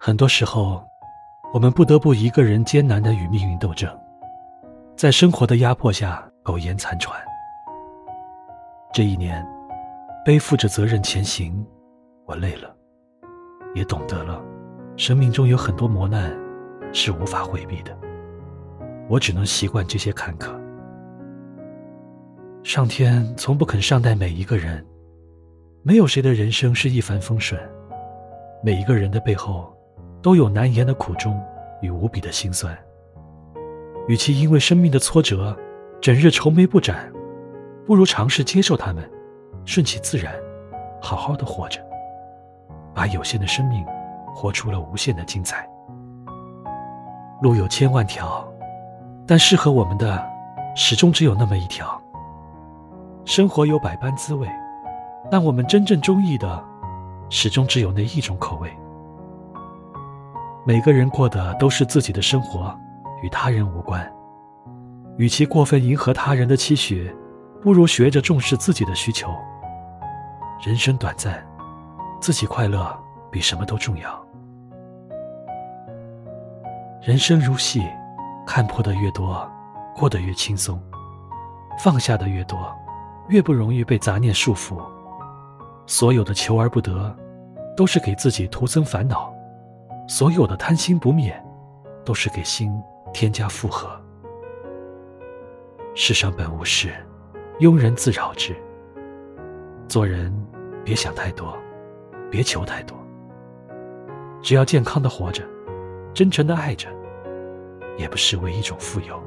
很多时候，我们不得不一个人艰难的与命运斗争，在生活的压迫下苟延残喘。这一年，背负着责任前行，我累了，也懂得了，生命中有很多磨难是无法回避的。我只能习惯这些坎坷。上天从不肯善待每一个人，没有谁的人生是一帆风顺，每一个人的背后。都有难言的苦衷与无比的心酸。与其因为生命的挫折，整日愁眉不展，不如尝试接受他们，顺其自然，好好的活着，把有限的生命活出了无限的精彩。路有千万条，但适合我们的始终只有那么一条。生活有百般滋味，但我们真正中意的，始终只有那一种口味。每个人过的都是自己的生活，与他人无关。与其过分迎合他人的期许，不如学着重视自己的需求。人生短暂，自己快乐比什么都重要。人生如戏，看破的越多，过得越轻松；放下的越多，越不容易被杂念束缚。所有的求而不得，都是给自己徒增烦恼。所有的贪心不灭，都是给心添加负荷。世上本无事，庸人自扰之。做人别想太多，别求太多。只要健康的活着，真诚的爱着，也不失为一种富有。